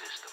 system.